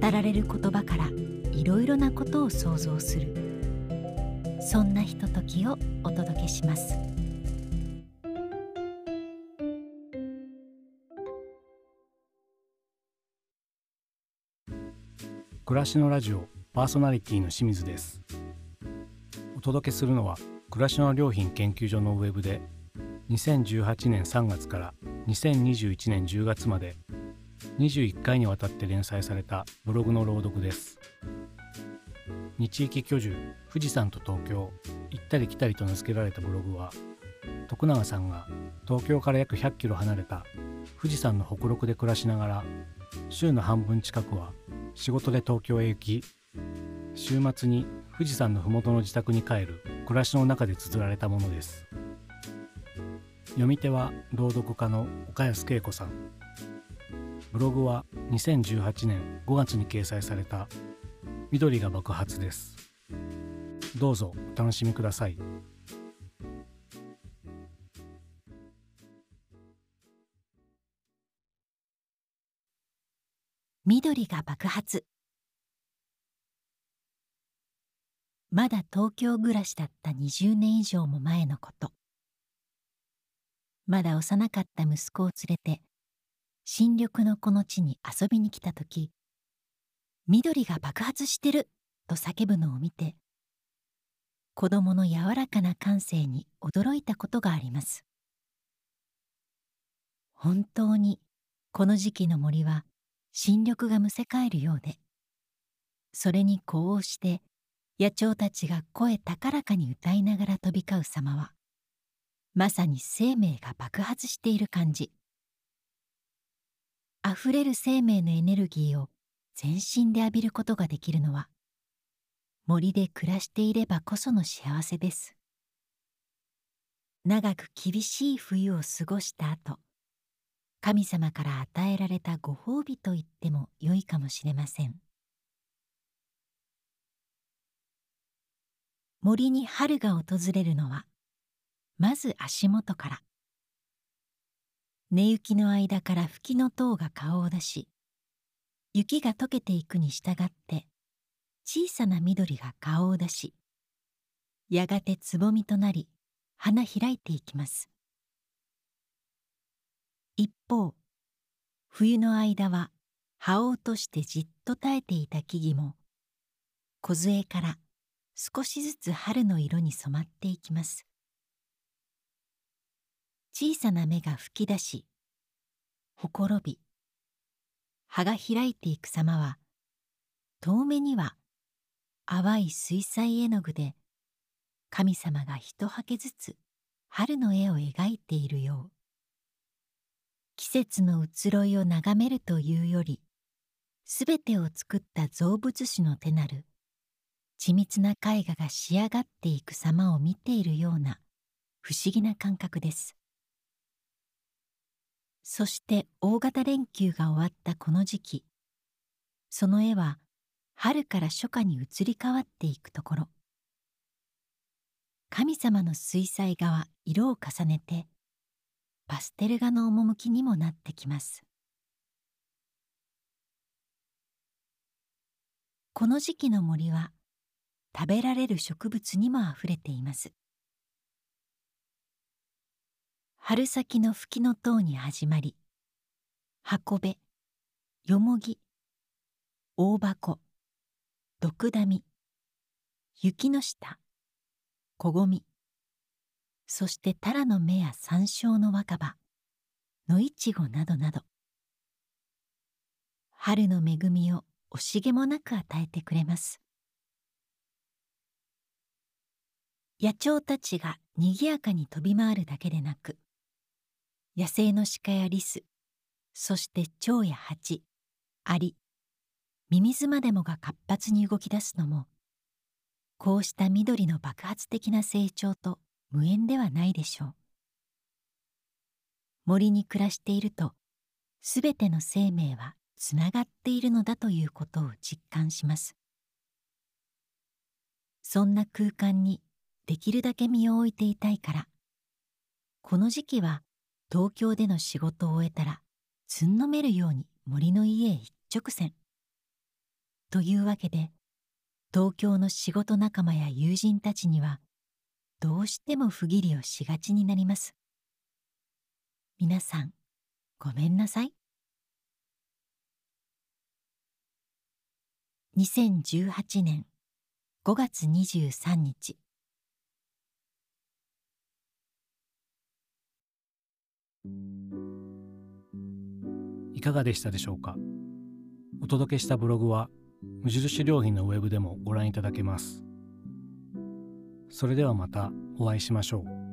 語られる言葉からいろいろなことを想像する。そんなひとときをお届けします。暮らしのラジオパーソナリティの清水です。お届けするのは暮らしの良品研究所のウェブで2018年3月から2021年10月まで21回にわたって連載されたブログの朗読です。日域居住富士山と東京行ったり来たりと名付けられたブログは徳永さんが東京から約100キロ離れた富士山の北麓で暮らしながら週の半分近くは仕事で東京へ行き週末に富士山の麓の自宅に帰る暮らしの中で綴られたものです。読み手は朗読家の岡安恵子さん。ブログは2018年5月に掲載された「緑が爆発」です。どうぞお楽しみください。緑が爆発。まだ東京暮らしだった20年以上も前のこと。まだ幼かった息子を連れて新緑のこの地に遊びに来た時緑が爆発してると叫ぶのを見て子供の柔らかな感性に驚いたことがあります。本当にこの時期の森は新緑がむせ返るようでそれに呼応して野鳥たちが声高らかに歌いながら飛び交う様はまさに生命が爆発している感じ。あふれる生命のエネルギーを全身で浴びることができるのは森で暮らしていればこその幸せです。長く厳しい冬を過ごした後神様から与えられたご褒美と言っても良いかもしれません。森に春が訪れるのはまず足元から寝雪の間から吹きの塔が顔を出し雪が溶けていくに従って小さな緑が顔を出しやがてつぼみとなり花開いていきます。一方冬の間は葉を落としてじっと耐えていた木々も梢から少しずつ春の色に染まっていきます。小さな芽が吹き出しほころび葉が開いていく様は遠目には淡い水彩絵の具で神様が一はけずつ春の絵を描いているよう。季節の移ろいを眺めるというよりすべてを作った造物主の手なる緻密な絵画が仕上がっていく様を見ているような不思議な感覚です。そして大型連休が終わったこの時期その絵は春から初夏に移り変わっていくところ。神様の水彩画は色を重ねてパステル画の趣にもなってきます。この時期の森は食べられる植物にもあふれています。春先の吹きの塔に始まり箱辺よもぎ大箱毒ダミ雪の下こごみそしてタラの芽や山椒の若葉野いちごなどなど。春の恵みを惜しげもなく与えてくれます。野鳥たちがにぎやかに飛び回るだけでなく野生の鹿やリスそして蝶や蜂アリミミズまでもが活発に動き出すのもこうした緑の爆発的な成長と無縁ではないでしょう。森に暮らしているとすべての生命はつながっているのだということを実感します。そんな空間にできるだけ身を置いていたいからこの時期は東京での仕事を終えたらつんのめるように森の家へ一直線。というわけで東京の仕事仲間や友人たちにはどうしても不義理をしがちになります。皆さんごめんなさい。2018年5月23日。いかがでしたでしょうか？お届けしたブログは無印良品のウェブでもご覧いただけます。それではまたお会いしましょう。